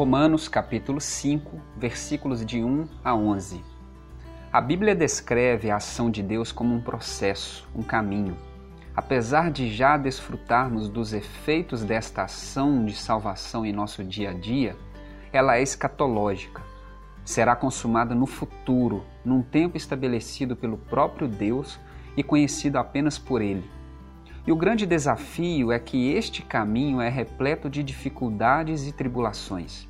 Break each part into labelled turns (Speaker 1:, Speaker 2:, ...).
Speaker 1: Romanos capítulo 5, versículos de 1 a 11. A Bíblia descreve a ação de Deus como um processo, um caminho. Apesar de já desfrutarmos dos efeitos desta ação de salvação em nosso dia a dia, ela é escatológica. Será consumada no futuro, num tempo estabelecido pelo próprio Deus e conhecido apenas por Ele. E o grande desafio é que este caminho é repleto de dificuldades e tribulações.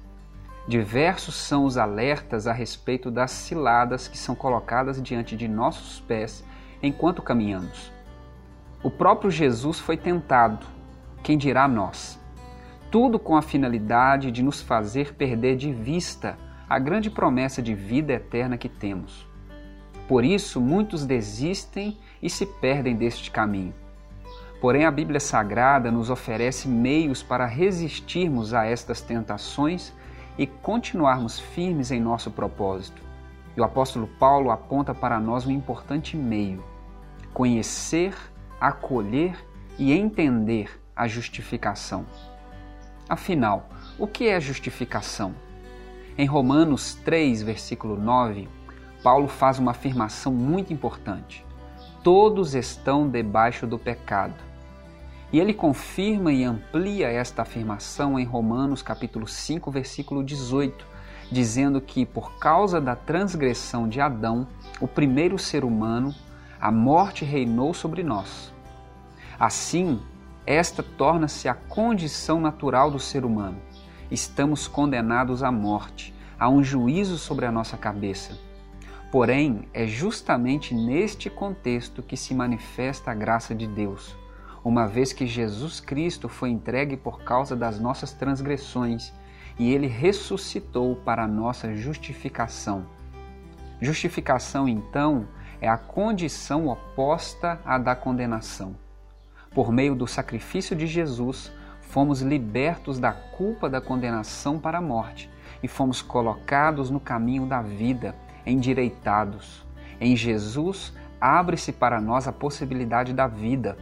Speaker 1: Diversos são os alertas a respeito das ciladas que são colocadas diante de nossos pés enquanto caminhamos. O próprio Jesus foi tentado, quem dirá nós? Tudo com a finalidade de nos fazer perder de vista a grande promessa de vida eterna que temos. Por isso, muitos desistem e se perdem deste caminho. Porém, a Bíblia Sagrada nos oferece meios para resistirmos a estas tentações e continuarmos firmes em nosso propósito. E o apóstolo Paulo aponta para nós um importante meio: conhecer, acolher e entender a justificação. Afinal, o que é justificação? Em Romanos 3, versículo 9, Paulo faz uma afirmação muito importante. Todos estão debaixo do pecado e ele confirma e amplia esta afirmação em Romanos capítulo 5, versículo 18, dizendo que por causa da transgressão de Adão, o primeiro ser humano, a morte reinou sobre nós. Assim, esta torna-se a condição natural do ser humano. Estamos condenados à morte, a um juízo sobre a nossa cabeça. Porém, é justamente neste contexto que se manifesta a graça de Deus uma vez que Jesus Cristo foi entregue por causa das nossas transgressões e ele ressuscitou para a nossa justificação. Justificação, então, é a condição oposta à da condenação. Por meio do sacrifício de Jesus, fomos libertos da culpa da condenação para a morte e fomos colocados no caminho da vida, endireitados. Em Jesus, abre-se para nós a possibilidade da vida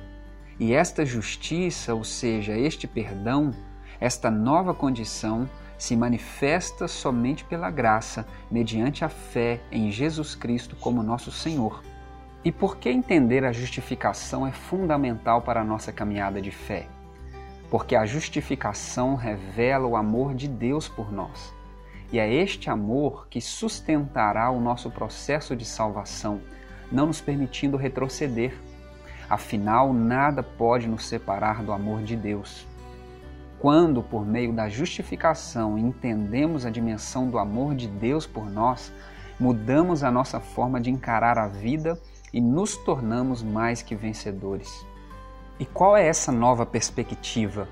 Speaker 1: e esta justiça, ou seja, este perdão, esta nova condição, se manifesta somente pela graça, mediante a fé em Jesus Cristo como nosso Senhor. E por que entender a justificação é fundamental para a nossa caminhada de fé? Porque a justificação revela o amor de Deus por nós. E é este amor que sustentará o nosso processo de salvação, não nos permitindo retroceder Afinal, nada pode nos separar do amor de Deus. Quando, por meio da justificação, entendemos a dimensão do amor de Deus por nós, mudamos a nossa forma de encarar a vida e nos tornamos mais que vencedores. E qual é essa nova perspectiva?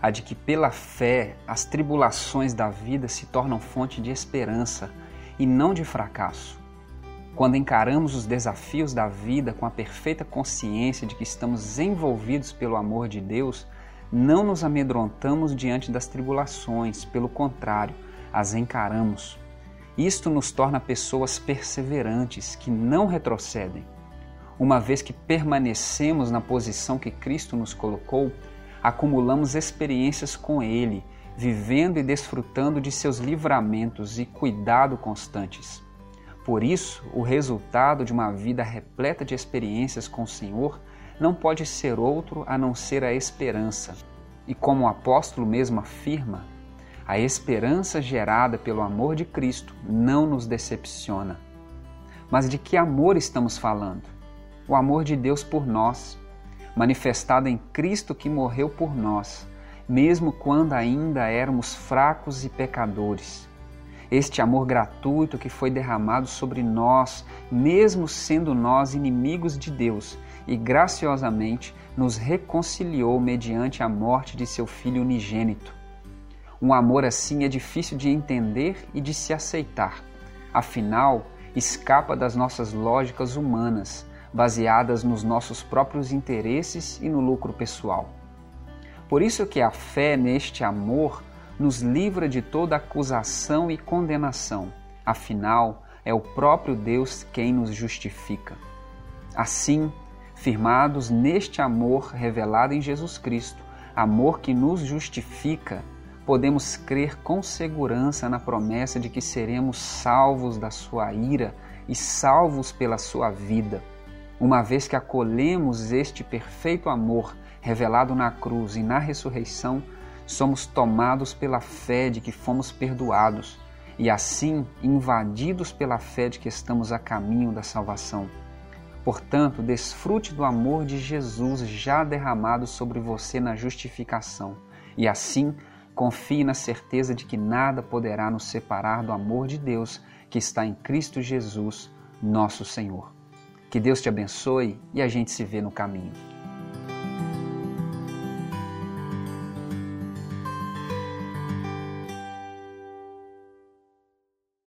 Speaker 1: A de que, pela fé, as tribulações da vida se tornam fonte de esperança e não de fracasso. Quando encaramos os desafios da vida com a perfeita consciência de que estamos envolvidos pelo amor de Deus, não nos amedrontamos diante das tribulações, pelo contrário, as encaramos. Isto nos torna pessoas perseverantes, que não retrocedem. Uma vez que permanecemos na posição que Cristo nos colocou, acumulamos experiências com Ele, vivendo e desfrutando de seus livramentos e cuidado constantes. Por isso, o resultado de uma vida repleta de experiências com o Senhor não pode ser outro a não ser a esperança. E como o apóstolo mesmo afirma, a esperança gerada pelo amor de Cristo não nos decepciona. Mas de que amor estamos falando? O amor de Deus por nós, manifestado em Cristo que morreu por nós, mesmo quando ainda éramos fracos e pecadores este amor gratuito que foi derramado sobre nós, mesmo sendo nós inimigos de Deus, e graciosamente nos reconciliou mediante a morte de seu Filho unigênito. Um amor assim é difícil de entender e de se aceitar. Afinal, escapa das nossas lógicas humanas, baseadas nos nossos próprios interesses e no lucro pessoal. Por isso que a fé neste amor nos livra de toda acusação e condenação. Afinal, é o próprio Deus quem nos justifica. Assim, firmados neste amor revelado em Jesus Cristo, amor que nos justifica, podemos crer com segurança na promessa de que seremos salvos da sua ira e salvos pela sua vida, uma vez que acolhemos este perfeito amor revelado na cruz e na ressurreição, somos tomados pela fé de que fomos perdoados e assim invadidos pela fé de que estamos a caminho da salvação. Portanto, desfrute do amor de Jesus já derramado sobre você na justificação e assim confie na certeza de que nada poderá nos separar do amor de Deus que está em Cristo Jesus, nosso Senhor. Que Deus te abençoe e a gente se vê no caminho.